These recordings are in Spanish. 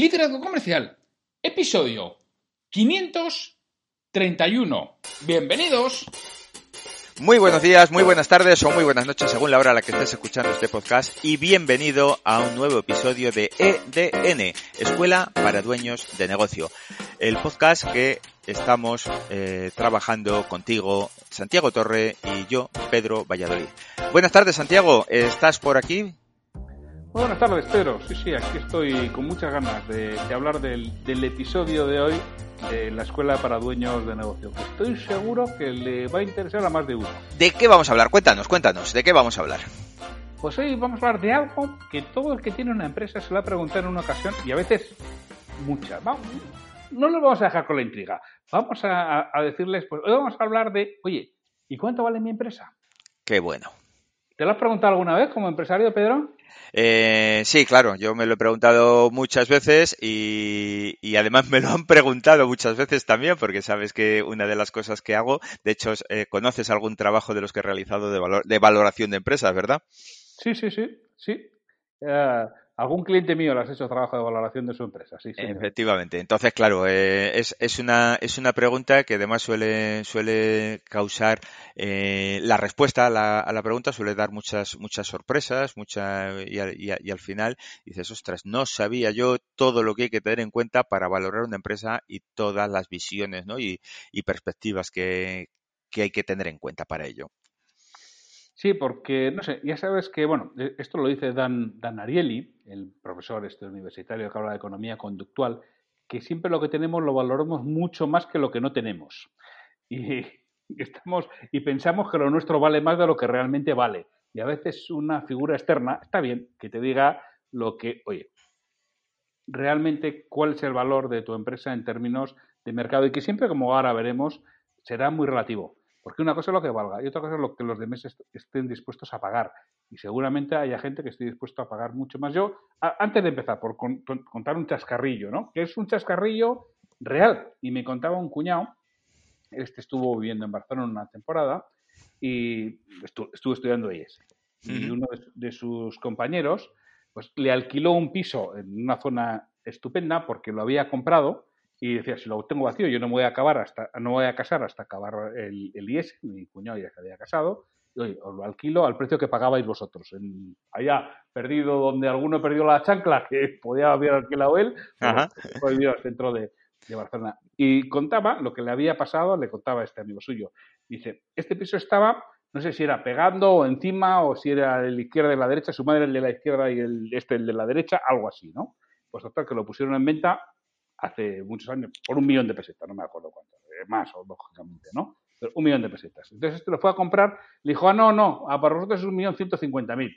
Liderazgo Comercial, episodio 531. Bienvenidos. Muy buenos días, muy buenas tardes o muy buenas noches según la hora a la que estés escuchando este podcast y bienvenido a un nuevo episodio de EDN, Escuela para Dueños de Negocio, el podcast que estamos eh, trabajando contigo, Santiago Torre y yo, Pedro Valladolid. Buenas tardes, Santiago, ¿estás por aquí? Buenas tardes, Pedro. Sí, sí, aquí estoy con muchas ganas de, de hablar del, del, episodio de hoy de la Escuela para Dueños de Negocio. Estoy seguro que le va a interesar a más de uno. ¿De qué vamos a hablar? Cuéntanos, cuéntanos, ¿de qué vamos a hablar? Pues hoy vamos a hablar de algo que todo el que tiene una empresa se lo ha preguntado en una ocasión y a veces muchas. Vamos, no lo vamos a dejar con la intriga. Vamos a, a decirles, pues hoy vamos a hablar de, oye, ¿y cuánto vale mi empresa? Qué bueno. ¿Te lo has preguntado alguna vez como empresario, Pedro? Eh, sí, claro, yo me lo he preguntado muchas veces y, y, además me lo han preguntado muchas veces también porque sabes que una de las cosas que hago, de hecho, eh, conoces algún trabajo de los que he realizado de, valor, de valoración de empresas, ¿verdad? Sí, sí, sí, sí. Uh, algún cliente mío le has hecho trabajo de valoración de su empresa, sí. Efectivamente. Entonces, claro, eh, es, es, una, es una pregunta que además suele, suele causar eh, la respuesta a la, a la, pregunta, suele dar muchas, muchas sorpresas, mucha, y, y, y, al final dices, ostras, no sabía yo todo lo que hay que tener en cuenta para valorar una empresa y todas las visiones ¿no? y, y perspectivas que, que hay que tener en cuenta para ello. Sí, porque, no sé, ya sabes que, bueno, esto lo dice Dan, Dan Ariely, el profesor este universitario que habla de economía conductual, que siempre lo que tenemos lo valoramos mucho más que lo que no tenemos. Y, estamos, y pensamos que lo nuestro vale más de lo que realmente vale. Y a veces una figura externa, está bien, que te diga lo que, oye, realmente cuál es el valor de tu empresa en términos de mercado y que siempre, como ahora veremos, será muy relativo. Porque una cosa es lo que valga y otra cosa es lo que los demás est estén dispuestos a pagar. Y seguramente haya gente que esté dispuesto a pagar mucho más. Yo, antes de empezar, por con, con, contar un chascarrillo, ¿no? Que es un chascarrillo real. Y me contaba un cuñado, este estuvo viviendo en Barcelona una temporada y estu estuvo estudiando IES. Y uno de, de sus compañeros, pues le alquiló un piso en una zona estupenda porque lo había comprado y decía, si lo tengo vacío, yo no me voy a acabar hasta, no voy a casar hasta acabar el, el IES, mi cuñado ya se había casado, y oye, os lo alquilo al precio que pagabais vosotros. En, allá, perdido donde alguno perdió la chancla, que podía haber alquilado él, fue al centro de, de, Barcelona. Y contaba lo que le había pasado, le contaba a este amigo suyo. Dice, este piso estaba, no sé si era pegando o encima, o si era de la izquierda y la derecha, su madre el de la izquierda y el, este el de la derecha, algo así, ¿no? Pues total, que lo pusieron en venta hace muchos años, por un millón de pesetas, no me acuerdo cuánto, eh, más, o lógicamente, ¿no? Pero un millón de pesetas. Entonces este lo fue a comprar, le dijo, ah, no, no, a para vosotros es un millón ciento cincuenta mil.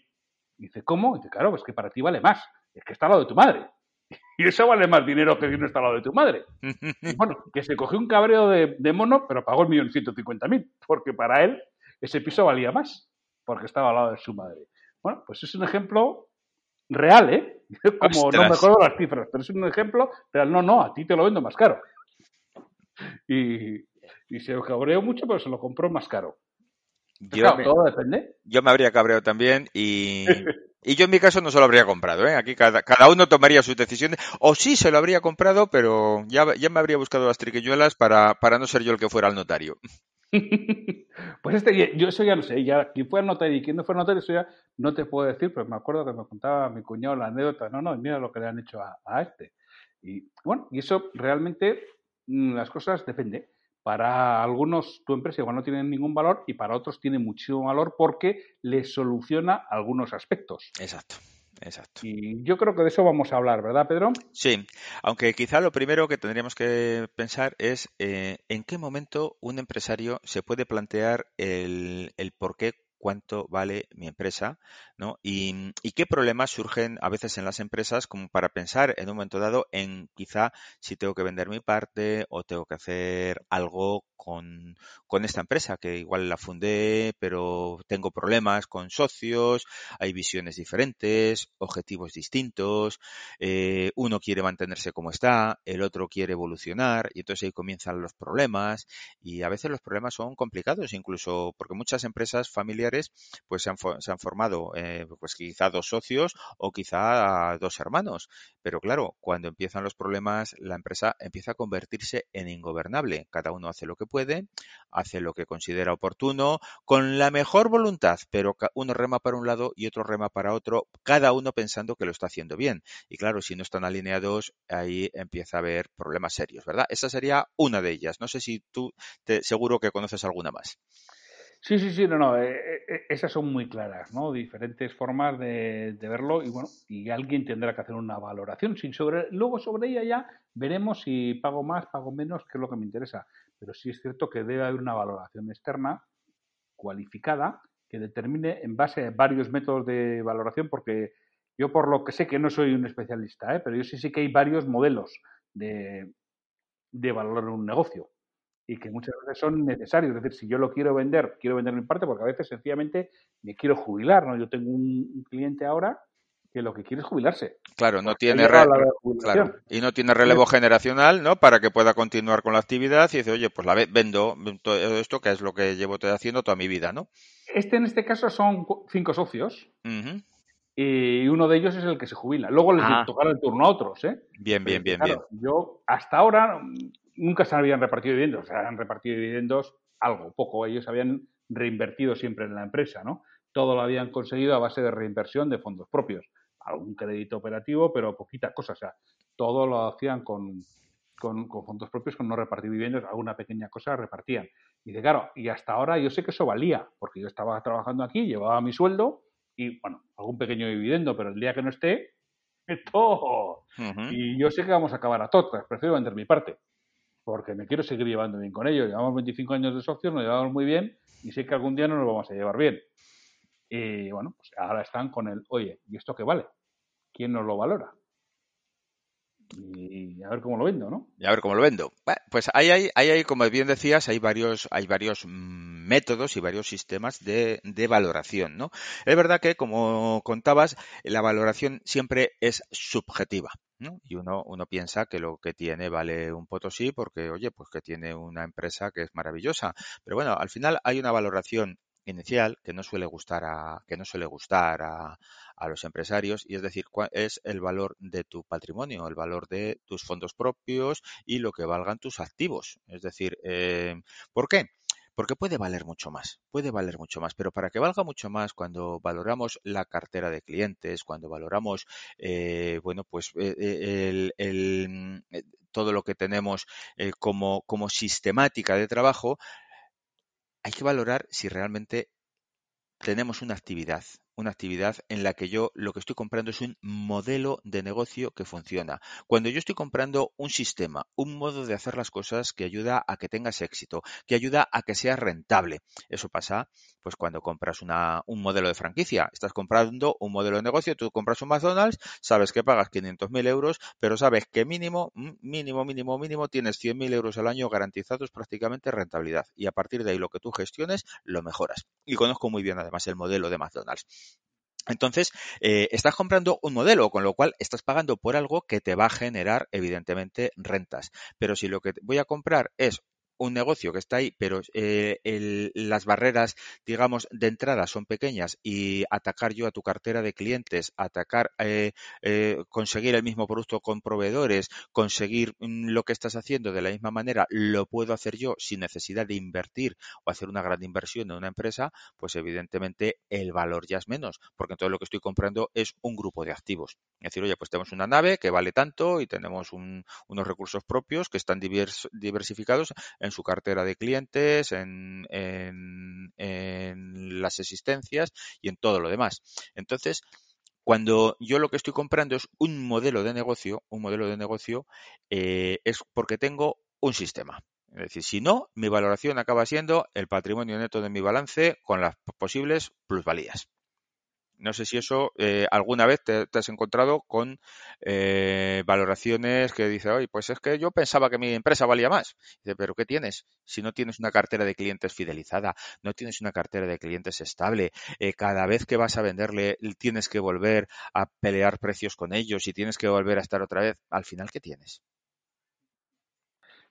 Dice, ¿cómo? Dice, claro, es que para ti vale más, es que está al lado de tu madre. Y eso vale más dinero que si no está al lado de tu madre. Y bueno, que se cogió un cabreo de, de mono, pero pagó el millón ciento cincuenta mil, porque para él ese piso valía más, porque estaba al lado de su madre. Bueno, pues es un ejemplo real, ¿eh? Como Ostras. no me acuerdo las cifras, pero es un ejemplo real. No, no, a ti te lo vendo más caro. Y, y se cabreó mucho, pero se lo compró más caro. Yo, claro, me, todo depende. Yo me habría cabreado también y, y yo en mi caso no se lo habría comprado. ¿eh? Aquí cada, cada uno tomaría sus decisiones. O sí se lo habría comprado, pero ya, ya me habría buscado las triquiñuelas para, para no ser yo el que fuera al notario. Pues este, yo eso ya no sé, ya quién fue al notario y quién no fue al notario, eso ya no te puedo decir, pero me acuerdo que me contaba mi cuñado la anécdota, no, no, mira lo que le han hecho a, a este. Y bueno, y eso realmente mm, las cosas depende. Para algunos tu empresa igual no tiene ningún valor y para otros tiene muchísimo valor porque le soluciona algunos aspectos. Exacto. Exacto. Y yo creo que de eso vamos a hablar, ¿verdad, Pedro? Sí, aunque quizá lo primero que tendríamos que pensar es eh, en qué momento un empresario se puede plantear el, el por qué cuánto vale mi empresa, ¿no? Y, y, qué problemas surgen a veces en las empresas como para pensar en un momento dado en quizá si tengo que vender mi parte o tengo que hacer algo con, con esta empresa, que igual la fundé, pero tengo problemas con socios, hay visiones diferentes, objetivos distintos, eh, uno quiere mantenerse como está, el otro quiere evolucionar, y entonces ahí comienzan los problemas, y a veces los problemas son complicados, incluso porque muchas empresas familiares pues se han, formado eh, pues quizá dos socios o quizá dos hermanos, pero claro, cuando empiezan los problemas, la empresa empieza a convertirse en ingobernable, cada uno hace lo que puede, hace lo que considera oportuno, con la mejor voluntad, pero uno rema para un lado y otro rema para otro, cada uno pensando que lo está haciendo bien. Y claro, si no están alineados, ahí empieza a haber problemas serios, ¿verdad? Esa sería una de ellas. No sé si tú, te, seguro que conoces alguna más. Sí, sí, sí, no, no, eh, eh, esas son muy claras, ¿no? Diferentes formas de, verlo y bueno, y alguien tendrá que hacer una valoración. Sin sobre, luego sobre ella ya veremos si pago más, pago menos, qué es lo que me interesa. Pero sí es cierto que debe haber una valoración externa cualificada que determine en base a varios métodos de valoración, porque yo por lo que sé que no soy un especialista, ¿eh? pero yo sí sé que hay varios modelos de, de valorar un negocio y que muchas veces son necesarios. Es decir, si yo lo quiero vender, quiero vender mi parte porque a veces sencillamente me quiero jubilar, ¿no? Yo tengo un cliente ahora que lo que quiere es jubilarse. Claro, no tiene claro, y no tiene relevo generacional, ¿no? Para que pueda continuar con la actividad y dice, oye, pues la vendo todo esto que es lo que llevo haciendo toda mi vida, ¿no? Este en este caso son cinco socios. Y uno de ellos es el que se jubila. Luego les ah. tocará el turno a otros, ¿eh? Bien, bien, bien, bien. Yo hasta ahora nunca se habían repartido dividendos, se habían repartido dividendos algo, poco. Ellos habían reinvertido siempre en la empresa, ¿no? Todo lo habían conseguido a base de reinversión de fondos propios algún crédito operativo, pero poquita cosa. O sea, todo lo hacían con, con, fondos propios, con no repartir viviendas, alguna pequeña cosa repartían. Y de claro, y hasta ahora yo sé que eso valía, porque yo estaba trabajando aquí, llevaba mi sueldo y, bueno, algún pequeño dividendo, pero el día que no esté, todo. Y yo sé que vamos a acabar a todas, prefiero vender mi parte, porque me quiero seguir llevando bien con ellos. Llevamos 25 años de socios, nos llevamos muy bien y sé que algún día no nos vamos a llevar bien. Y bueno, pues ahora están con el, oye, ¿y esto qué vale? ¿Quién nos lo valora? Y a ver cómo lo vendo, ¿no? Y a ver cómo lo vendo. pues ahí hay, hay, como bien decías, hay varios, hay varios métodos y varios sistemas de, de, valoración, ¿no? Es verdad que, como contabas, la valoración siempre es subjetiva. Y uno, uno piensa que lo que tiene vale un potosí porque, oye, pues que tiene una empresa que es maravillosa. Pero bueno, al final hay una valoración inicial que no suele gustar a, que no suele gustar a, a los empresarios y es decir, cuál es el valor de tu patrimonio, el valor de tus fondos propios y lo que valgan tus activos. Es decir, eh, ¿por qué? Porque puede valer mucho más, puede valer mucho más, pero para que valga mucho más, cuando valoramos la cartera de clientes, cuando valoramos, eh, bueno, pues eh, el, todo lo que tenemos como, como sistemática de trabajo, hay que valorar si realmente tenemos una actividad, una actividad en la que yo lo que estoy comprando es un modelo de negocio que funciona. Cuando yo estoy comprando un sistema, un modo de hacer las cosas que ayuda a que tengas éxito, que ayuda a que seas rentable. Eso pasa pues cuando compras una, un modelo de franquicia. Estás comprando un modelo de negocio, tú compras un McDonald's, sabes que pagas 500.000 euros, pero sabes que mínimo, mm, mínimo, mínimo, mínimo tienes 100.000 euros al año garantizados prácticamente rentabilidad. Y a partir de ahí lo que tú gestiones lo mejoras. Y conozco muy bien además el modelo de McDonald's. Entonces, eh, estás comprando un modelo, con lo cual estás pagando por algo que te va a generar, evidentemente, rentas. Pero si lo que voy a comprar es un negocio que está ahí, pero eh, las barreras, digamos, de entrada son pequeñas y atacar yo a tu cartera de clientes, atacar, eh, eh, conseguir el mismo producto con proveedores, conseguir mm, lo que estás haciendo de la misma manera, lo puedo hacer yo sin necesidad de invertir o hacer una gran inversión en una empresa, pues evidentemente el valor ya es menos, porque todo lo que estoy comprando es un grupo de activos. Es decir, oye, pues tenemos una nave que vale tanto y tenemos unos recursos propios que están diversificados en su cartera de clientes, en, las existencias y en todo lo demás. Entonces, cuando yo lo que estoy comprando es un modelo de negocio, un modelo de negocio eh, es porque tengo un sistema. Es decir, si no, mi valoración acaba siendo el patrimonio neto de mi balance con las posibles plusvalías. No sé si eso eh, alguna vez te, has encontrado con eh, valoraciones que dice, oye, pues es que yo pensaba que mi empresa valía más. Dice, pero ¿qué tienes? Si no tienes una cartera de clientes fidelizada, no tienes una cartera de clientes estable, eh, cada vez que vas a venderle tienes que volver a pelear precios con ellos y tienes que volver a estar otra vez, al final, ¿qué tienes?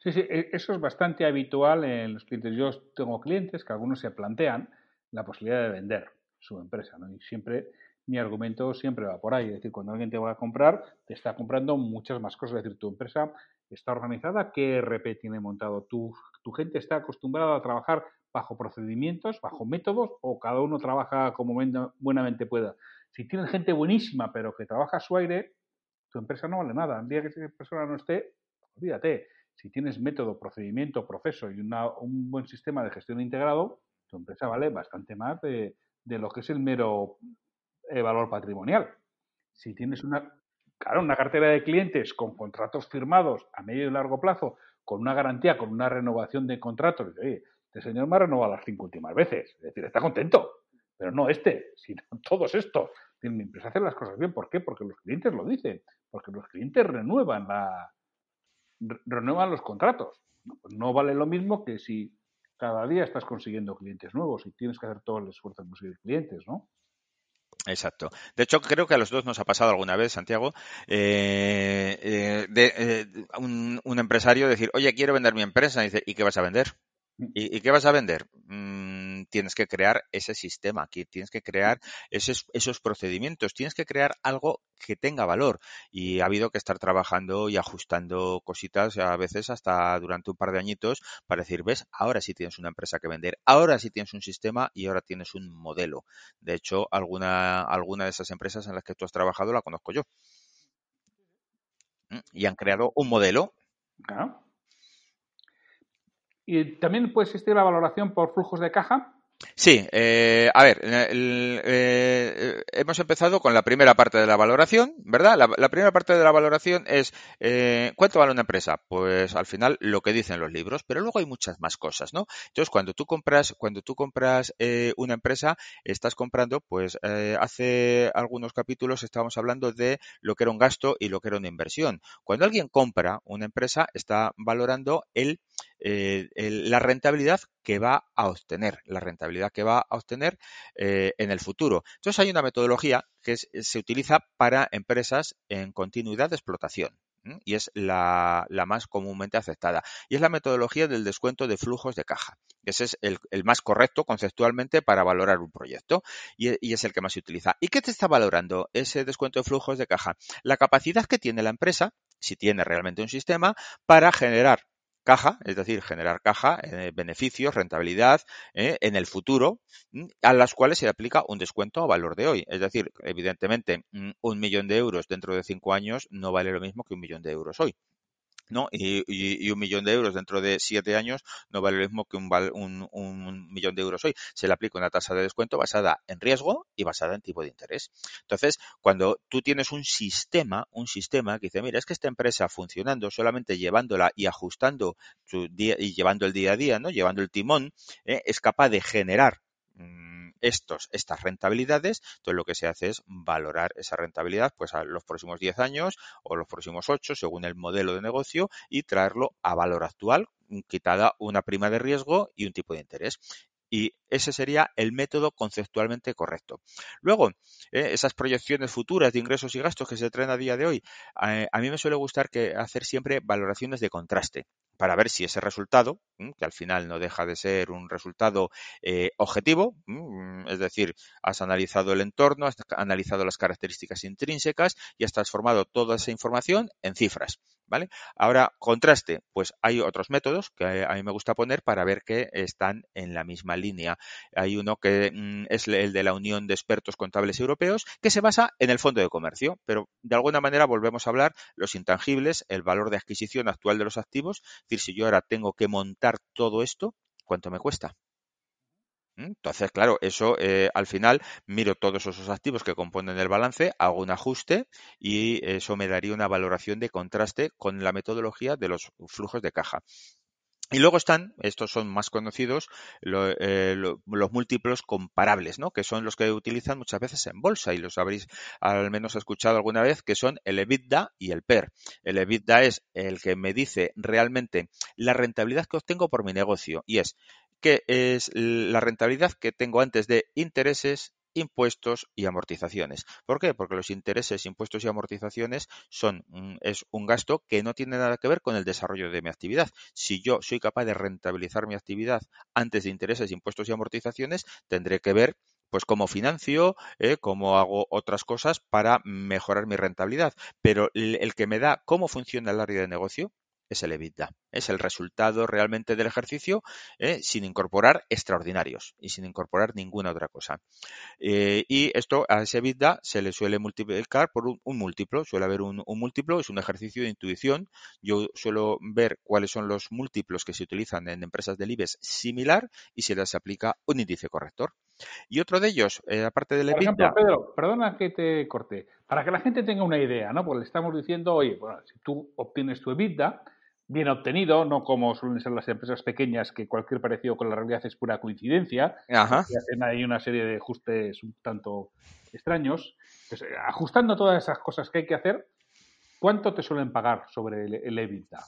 Sí, sí, e, eso es bastante habitual en los clientes. Yo tengo clientes que algunos se plantean la posibilidad de vender su empresa. ¿no? Y siempre mi argumento siempre va por ahí. Es decir, cuando alguien te va a comprar, te está comprando muchas más cosas. Es decir, tu empresa está organizada, qué RP tiene montado. Tu, tu gente está acostumbrada a trabajar bajo procedimientos, bajo métodos, o cada uno trabaja como buenamente pueda. Si tienes gente buenísima, pero que trabaja a su aire, tu empresa no vale nada. El día que esa persona no esté, olvídate. Si tienes método, procedimiento, proceso y un buen sistema de gestión integrado, tu empresa vale bastante más de, de lo que es el mero eh, valor patrimonial. Si tienes una, claro, una cartera de clientes con contratos firmados a medio y largo plazo, con una garantía, con una renovación de contratos, oye, este señor me ha renovado las cinco últimas veces, es decir, está contento, pero no este, sino todos estos. Mi empresa hace las cosas bien, ¿por qué? Porque los clientes lo dicen, porque los clientes renuevan la renuevan los contratos. No, pues no vale lo mismo que si cada día estás consiguiendo clientes nuevos y tienes que hacer todo el esfuerzo en conseguir clientes, ¿no? Exacto. De hecho, creo que a los dos nos ha pasado alguna vez, Santiago, eh, eh, de eh, un, un, empresario decir, oye, quiero vender mi empresa. Y dice, ¿y qué vas a vender? Mm. ¿Y, qué vas a vender? Mm, tienes que crear ese sistema, tienes que crear esos, esos procedimientos, tienes que crear algo que tenga valor. Y ha habido que estar trabajando y ajustando cositas a veces hasta durante un par de añitos para decir, ves, ahora sí tienes una empresa que vender, ahora sí tienes un sistema y ahora tienes un modelo. De hecho, alguna, alguna de esas empresas en las que tú has trabajado la conozco yo. Mm, y han creado un modelo. Y también puede existir la valoración por flujos de caja. Sí, eh, a ver, eh, hemos empezado con la primera parte de la valoración, ¿verdad? La, primera parte de la valoración es eh, ¿cuánto vale una empresa? Pues al final lo que dicen los libros, pero luego hay muchas más cosas, ¿no? Entonces cuando tú compras, cuando tú compras una empresa, estás comprando, pues hace algunos capítulos estábamos hablando de lo que era un gasto y lo que era una inversión. Cuando alguien compra una empresa, está valorando el eh, la rentabilidad que va a obtener, la rentabilidad que va a obtener eh, en el futuro. Entonces hay una metodología que se utiliza para empresas en continuidad de explotación y es la, más comúnmente aceptada. Y es la metodología del descuento de flujos de caja. Ese es el, más correcto conceptualmente para valorar un proyecto y, y, es el que más se utiliza. ¿Y qué te está valorando ese descuento de flujos de caja? La capacidad que tiene la empresa, si tiene realmente un sistema, para generar caja, es decir, generar caja, eh, beneficios, rentabilidad eh, en el futuro, mm, a las cuales se aplica un descuento a valor de hoy. Es decir, evidentemente, mm, un millón de euros dentro de cinco años no vale lo mismo que un millón de euros hoy. ¿No? Y, un millón de euros dentro de siete años no vale lo mismo que un, un, millón de euros hoy. Se le aplica una tasa de descuento basada en riesgo y basada en tipo de interés. Entonces, cuando tú tienes un sistema, un sistema que dice, mira, es que esta empresa funcionando solamente llevándola y ajustando su día y llevando el día a día, ¿no? Llevando el timón, ¿eh? es capaz de generar mm, estos, estas rentabilidades, entonces lo que se hace es valorar esa rentabilidad pues a los próximos 10 años o los próximos 8 según el modelo de negocio y traerlo a valor actual, quitada una prima de riesgo y un tipo de interés y ese sería el método conceptualmente correcto. Luego, eh, esas proyecciones futuras de ingresos y gastos que se traen a día de hoy, eh, a mí me suele gustar que hacer siempre valoraciones de contraste para ver si ese resultado, que al final no deja de ser un resultado eh, objetivo, es decir, has analizado el entorno, has analizado las características intrínsecas y has transformado toda esa información en cifras. ¿Vale? Ahora, contraste, pues hay otros métodos que a mí me gusta poner para ver que están en la misma línea. Hay uno que mm, es el de la Unión de Expertos Contables Europeos, que se basa en el fondo de comercio, pero de alguna manera volvemos a hablar los intangibles, el valor de adquisición actual de los activos, es decir, si yo ahora tengo que montar todo esto, ¿cuánto me cuesta? ¿Mm? Entonces, claro, eso eh, al final miro todos esos activos que componen el balance, hago un ajuste y eso me daría una valoración de contraste con la metodología de los flujos de caja. Y luego están, estos son más conocidos, eh, los múltiplos comparables, ¿no? Que son los que utilizan muchas veces en bolsa y los habréis al menos escuchado alguna vez, que son el EBITDA y el PER. El EBITDA es el que me dice realmente la rentabilidad que obtengo por mi negocio y es que es la rentabilidad que tengo antes de intereses, impuestos y amortizaciones. ¿Por qué? Porque los intereses, impuestos y amortizaciones son es un gasto que no tiene nada que ver con el desarrollo de mi actividad. Si yo soy capaz de rentabilizar mi actividad antes de intereses, impuestos y amortizaciones, tendré que ver pues cómo financio, eh, cómo hago otras cosas para mejorar mi rentabilidad. Pero el que me da cómo funciona el área de negocio, es el EBITDA. Es el resultado realmente del ejercicio eh, sin incorporar extraordinarios y sin incorporar ninguna otra cosa. Eh, y esto a ese EBITDA se le suele multiplicar por un, múltiplo. Suele haber un, múltiplo, es un ejercicio de intuición. Yo suelo ver cuáles son los múltiplos que se utilizan en empresas del IBEX similar y se les aplica un índice corrector. Y otro de ellos, eh, aparte del EBITDA. Por ejemplo, Pedro, perdona que te corte. Para que la gente tenga una idea, ¿no? Porque le estamos diciendo, oye, bueno, si tú obtienes tu EBITDA, bien obtenido, no como suelen ser las empresas pequeñas que cualquier parecido con la realidad es pura coincidencia, Ajá. que hacen ahí una serie de ajustes un tanto extraños. Pues, eh, ajustando todas esas cosas que hay que hacer, ¿cuánto te suelen pagar sobre el EBITDA?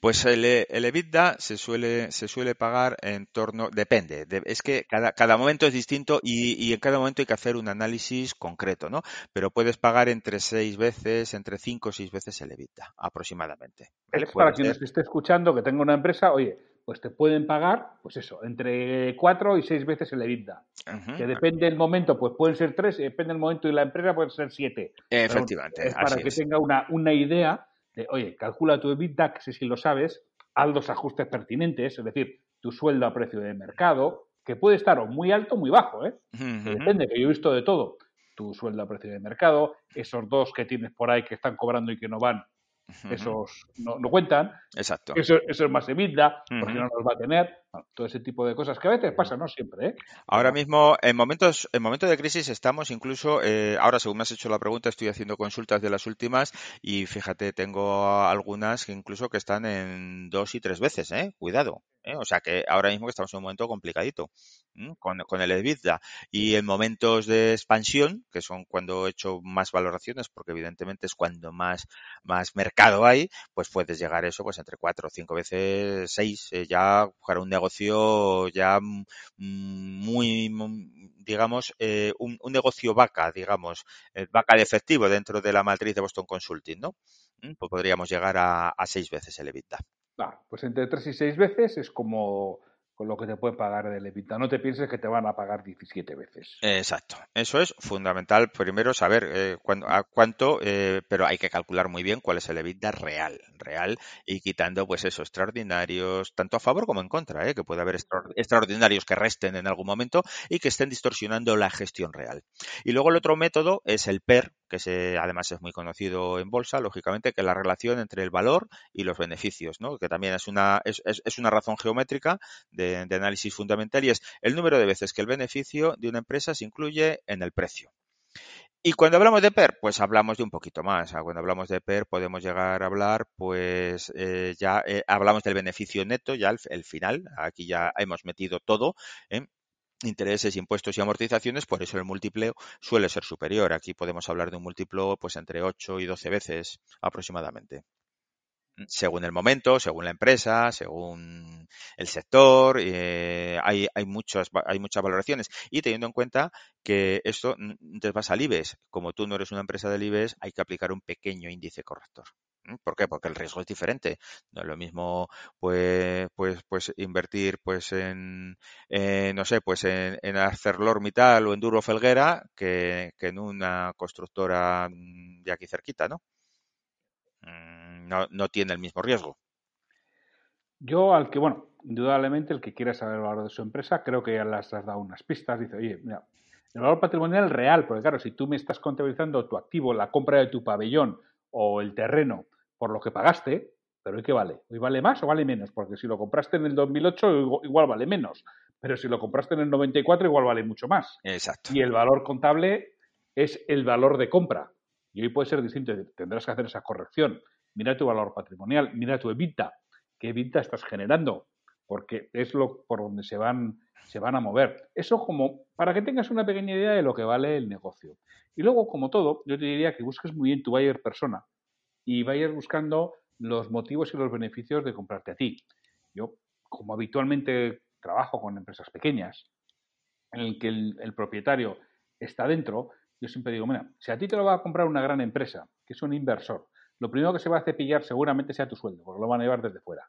Pues el, el, EBITDA se suele, se suele pagar en torno, depende, es que cada, cada momento es distinto y, y, en cada momento hay que hacer un análisis concreto, ¿no? Pero puedes pagar entre seis veces, entre cinco o seis veces el EBITDA, aproximadamente. Para quien esté escuchando que tenga una empresa, oye, pues te pueden pagar, pues eso, entre cuatro y seis veces el EBITDA. Que depende del momento, pues pueden ser tres, y depende del momento y la empresa pueden ser siete. Efectivamente. es para que tenga una, una idea oye, calcula tu EBITDA, que sé si lo sabes, haz los ajustes pertinentes, es decir, tu sueldo a precio de mercado, que puede estar o muy alto o muy bajo, ¿eh? Depende, que yo he visto de todo. Tu sueldo a precio de mercado, esos dos que tienes por ahí que están cobrando y que no van, esos no, cuentan. Exacto. Eso, es más EBITDA, porque no los va a tener. Todo ese tipo de cosas que a veces pasa, no siempre. ¿eh? Ahora mismo, en momentos, en momentos de crisis, estamos incluso, eh, ahora según me has hecho la pregunta, estoy haciendo consultas de las últimas y fíjate, tengo algunas que incluso que están en dos y tres veces, ¿eh? Cuidado. ¿eh? O sea que ahora mismo estamos en un momento complicadito con, con, el EBITDA. Y en momentos de expansión, que son cuando he hecho más valoraciones, porque evidentemente es cuando más, más mercado hay, pues puedes llegar a eso pues entre cuatro o cinco veces, seis, eh, ya para un negocio ya muy, digamos, eh, un, un, negocio vaca, digamos, vaca de efectivo dentro de la matriz de Boston Consulting, ¿no? Pues podríamos llegar a, a seis veces el EBITDA pues entre tres y seis veces es como con lo que te puede pagar el EBITDA. No te pienses que te van a pagar 17 veces. Exacto. Eso es fundamental. Primero saber eh, a cuánto, eh, pero hay que calcular muy bien cuál es el EBITDA real, real y quitando pues eso, extraordinarios, tanto a favor como en contra, eh, que puede haber extraordinarios que resten en algún momento y que estén distorsionando la gestión real. Y luego el otro método es el PER, que además es muy conocido en bolsa, lógicamente, que la relación entre el valor y los beneficios, ¿no? que también es una, es, es, una razón geométrica de, análisis fundamental y es el número de veces que el beneficio de una empresa se incluye en el precio. Y cuando hablamos de PER, pues hablamos de un poquito más. Cuando hablamos de PER podemos llegar a hablar, pues eh, ya eh, hablamos del beneficio neto, ya el, el, final. Aquí ya hemos metido todo. ¿eh? Intereses, impuestos y amortizaciones, por eso el múltiplo suele ser superior. Aquí podemos hablar de un múltiplo pues entre 8 y 12 veces aproximadamente. Según el momento, según la empresa, según el sector, eh, hay, hay, muchas, hay muchas valoraciones. Y teniendo en cuenta que esto te vas al IBEX. Como tú no eres una empresa del IBEX, hay que aplicar un pequeño índice corrector. ¿Por qué? Porque el riesgo es diferente. No es lo mismo, pues, pues, pues invertir, pues en, no sé, pues en, en ArcelorMittal o en Duro Felguera que, que, en una constructora de aquí cerquita, ¿no? Mm, no, no tiene el mismo riesgo. Yo al que, bueno, indudablemente el que quiera saber el valor de su empresa, creo que ya las has dado unas pistas. Dice, oye, mira, el valor patrimonial real, porque claro, si tú me estás contabilizando tu activo, la compra de tu pabellón o el terreno por lo que pagaste, pero ¿y qué vale? ¿Hoy vale más o vale menos? Porque si lo compraste en el 2008 igual vale menos, pero si lo compraste en el 94 igual vale mucho más. Exacto. Y el valor contable es el valor de compra. Y hoy puede ser distinto, tendrás que hacer esa corrección. Mira tu valor patrimonial, mira tu EBITDA, qué EBITDA estás generando. Porque es lo por donde se van, se van a mover. Eso como para que tengas una pequeña idea de lo que vale el negocio. Y luego, como todo, yo te diría que busques muy bien tu buyer persona y vayas buscando los motivos y los beneficios de comprarte a ti. Yo, como habitualmente trabajo con empresas pequeñas, en el que el, propietario está dentro, yo siempre digo, mira, si a ti te lo va a comprar una gran empresa, que es un inversor, lo primero que se va a cepillar seguramente sea tu sueldo, porque lo van a llevar desde fuera.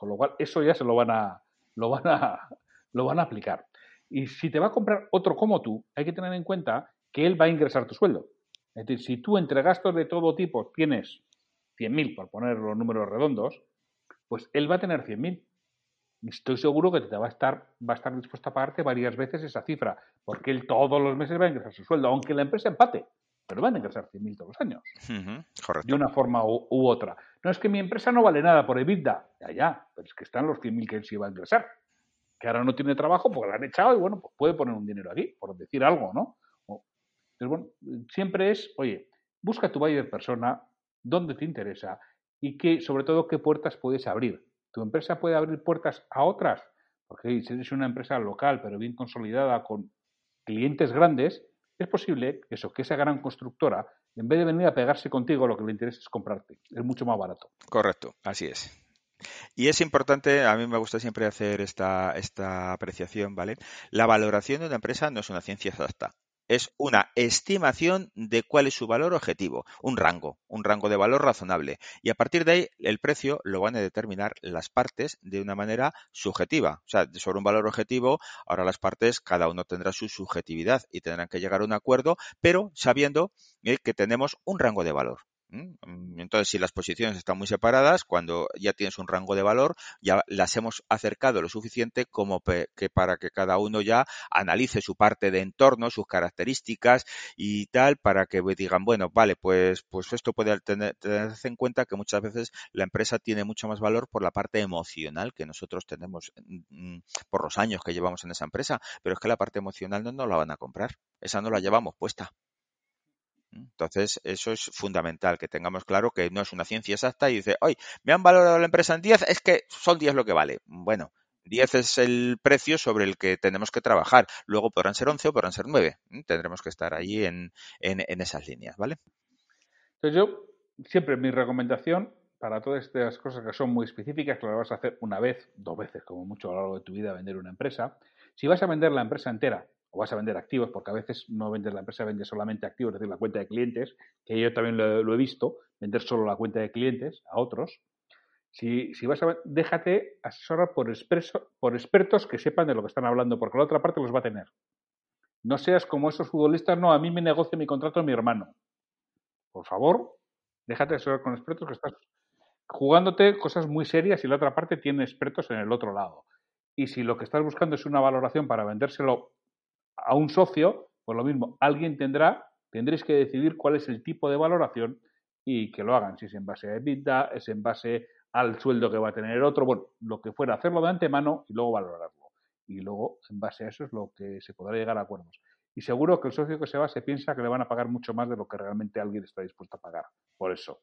Con lo cual, eso ya se lo van a, lo van a, lo van a aplicar. Y si te va a comprar otro como tú, hay que tener en cuenta que él va a ingresar tu sueldo. Es decir, si tú entre gastos de todo tipo tienes 100.000, por poner los números redondos, pues él va a tener 100.000 estoy seguro que te va a estar, va a estar dispuesto a pagarte varias veces esa cifra, porque él todos los meses va a ingresar su sueldo, aunque la empresa empate, pero van a ingresar 100.000 todos los años. De una forma u, otra. No es que mi empresa no vale nada por EBITDA, ya, ya, pero es que están los 100.000 que él sí va a ingresar, que ahora no tiene trabajo porque lo han echado y bueno, pues puede poner un dinero aquí, por decir algo, ¿no? Entonces, bueno, siempre es, oye, busca tu buyer persona, dónde te interesa y que, sobre todo, qué puertas puedes abrir. Tu empresa puede abrir puertas a otras, porque si eres una empresa local, pero bien consolidada, con clientes grandes, es posible eso, que esa gran constructora, en vez de venir a pegarse contigo, lo que le interesa es comprarte. Es mucho más barato. Correcto, así es. Y es importante, a mí me gusta siempre hacer esta, esta apreciación, ¿vale? La valoración de una empresa no es una ciencia exacta es una estimación de cuál es su valor objetivo, un rango, un rango de valor razonable. Y a partir de ahí, el precio lo van a determinar las partes de una manera subjetiva. O sea, sobre un valor objetivo, ahora las partes, cada uno tendrá su subjetividad y tendrán que llegar a un acuerdo, pero sabiendo eh, que tenemos un rango de valor. Mm, entonces, si las posiciones están muy separadas, cuando ya tienes un rango de valor, ya las hemos acercado lo suficiente como que para que cada uno ya analice su parte de entorno, sus características y tal, para que digan, bueno, vale, pues, pues esto puede tener, tenerse en cuenta que muchas veces la empresa tiene mucho más valor por la parte emocional que nosotros tenemos mm, por los años que llevamos en esa empresa, pero es que la parte emocional no la van a comprar, esa no la llevamos puesta. Entonces, eso es fundamental, que tengamos claro que no es una ciencia exacta y dice, hoy me han valorado la empresa en 10, es que son 10 lo que vale. Bueno, 10 es el precio sobre el que tenemos que trabajar. Luego podrán ser 11 o podrán ser 9. Tendremos que estar allí en, en, esas líneas, ¿vale? Entonces, yo siempre mi recomendación para todas estas cosas que son muy específicas, que las vas a hacer una vez, dos veces, como mucho a lo largo de tu vida, vender una empresa. Si vas a vender la empresa entera o vas a vender activos, porque a veces no vendes la empresa, vendes solamente activos, es decir, la cuenta de clientes, que yo también lo, he visto, vender solo la cuenta de clientes a otros. Si, si vas a déjate asesorar por, por expertos que sepan de lo que están hablando, porque la otra parte los va a tener. No seas como esos futbolistas, no, a mí me negocia mi contrato mi hermano. Por favor, déjate asesorar con expertos que estás jugándote cosas muy serias y la otra parte tiene expertos en el otro lado. Y si lo que estás buscando es una valoración para vendérselo a un socio, pues lo mismo, alguien tendrá, tendréis que decidir cuál es el tipo de valoración y que lo hagan, si es en base a EBITDA, es en base al sueldo que va a tener otro, bueno, lo que fuera, hacerlo de antemano y luego valorarlo. Y luego, en base a eso, es lo que se podrá llegar a acuerdos. Y seguro que el socio que se va se piensa que le van a pagar mucho más de lo que realmente alguien está dispuesto a pagar. Por eso.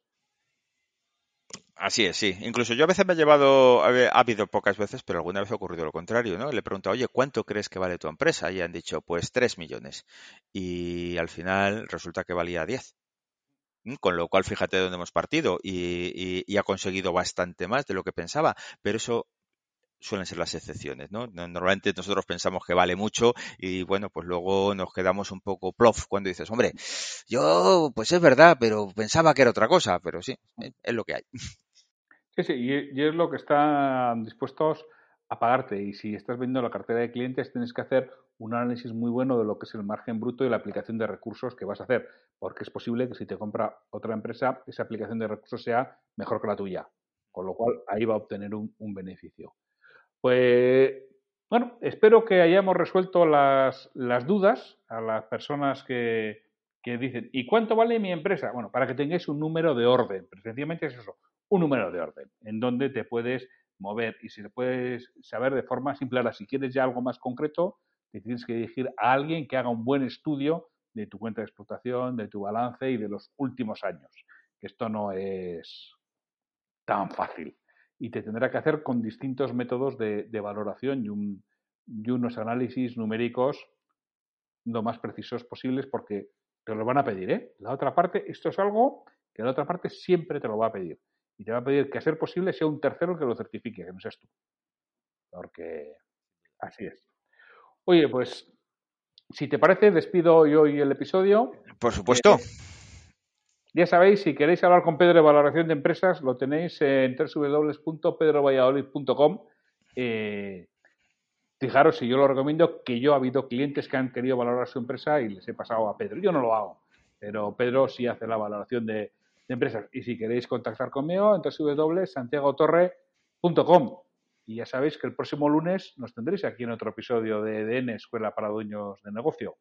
Así es, sí. Incluso yo a veces me he llevado, ha habido pocas veces, pero alguna vez ha ocurrido lo contrario, ¿no? Le he preguntado, oye, ¿cuánto crees que vale tu empresa? Y han dicho, pues tres millones. Y al final resulta que valía diez. Mm, con lo cual, fíjate de dónde hemos partido y, y ha conseguido bastante más de lo que pensaba. Pero eso suelen ser las excepciones, ¿no? Normalmente nosotros pensamos que vale mucho y bueno, pues luego nos quedamos un poco plof cuando dices, hombre, yo, pues es verdad, pero pensaba que era otra cosa, pero sí, es lo que hay. Sí, y, es lo que están dispuestos a pagarte. Y si estás viendo la cartera de clientes, tienes que hacer un análisis muy bueno de lo que es el margen bruto y la aplicación de recursos que vas a hacer. Porque es posible que si te compra otra empresa, esa aplicación de recursos sea mejor que la tuya. Con lo cual, ahí va a obtener un, beneficio. Pues, bueno, espero que hayamos resuelto las, las dudas a las personas que, que dicen, ¿y cuánto vale mi empresa? Bueno, para que tengáis un número de orden. Presencialmente es eso, un número de orden en donde te puedes mover y si te puedes saber de forma simple. Ahora, si quieres ya algo más concreto, te tienes que dirigir a alguien que haga un buen estudio de tu cuenta de explotación, de tu balance y de los últimos años. Esto no es tan fácil. y te tendrá que hacer con distintos métodos de, valoración y, un, y unos análisis numéricos lo más precisos posibles porque te lo van a pedir, ¿eh? La otra parte, esto es algo que la otra parte siempre te lo va a pedir. Y te va a pedir que a ser posible sea un tercero que lo certifique, que no seas tú. Porque así es. Oye, pues si te parece, despido yo hoy el episodio. Por supuesto. Eh, ya sabéis, si queréis hablar con Pedro de valoración de empresas, lo tenéis en www.pedrovalladolid.com. Eh, fijaros, si yo lo recomiendo, que yo ha habido clientes que han querido valorar su empresa y les he pasado a Pedro. Yo no lo hago, pero Pedro sí hace la valoración de, empresas. Y si queréis contactar conmigo, en www.santiagotorre.com. Y ya sabéis que el próximo lunes nos tendréis aquí en otro episodio de EDN, Escuela para Dueños de Negocio.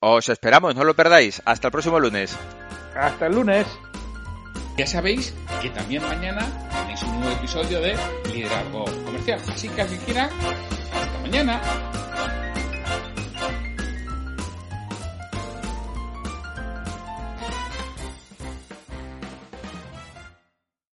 Os esperamos, no lo perdáis. Hasta el próximo lunes. Hasta el lunes. Ya sabéis que también mañana tenéis un nuevo episodio de Liderazgo Comercial. Así que así quiera, hasta mañana.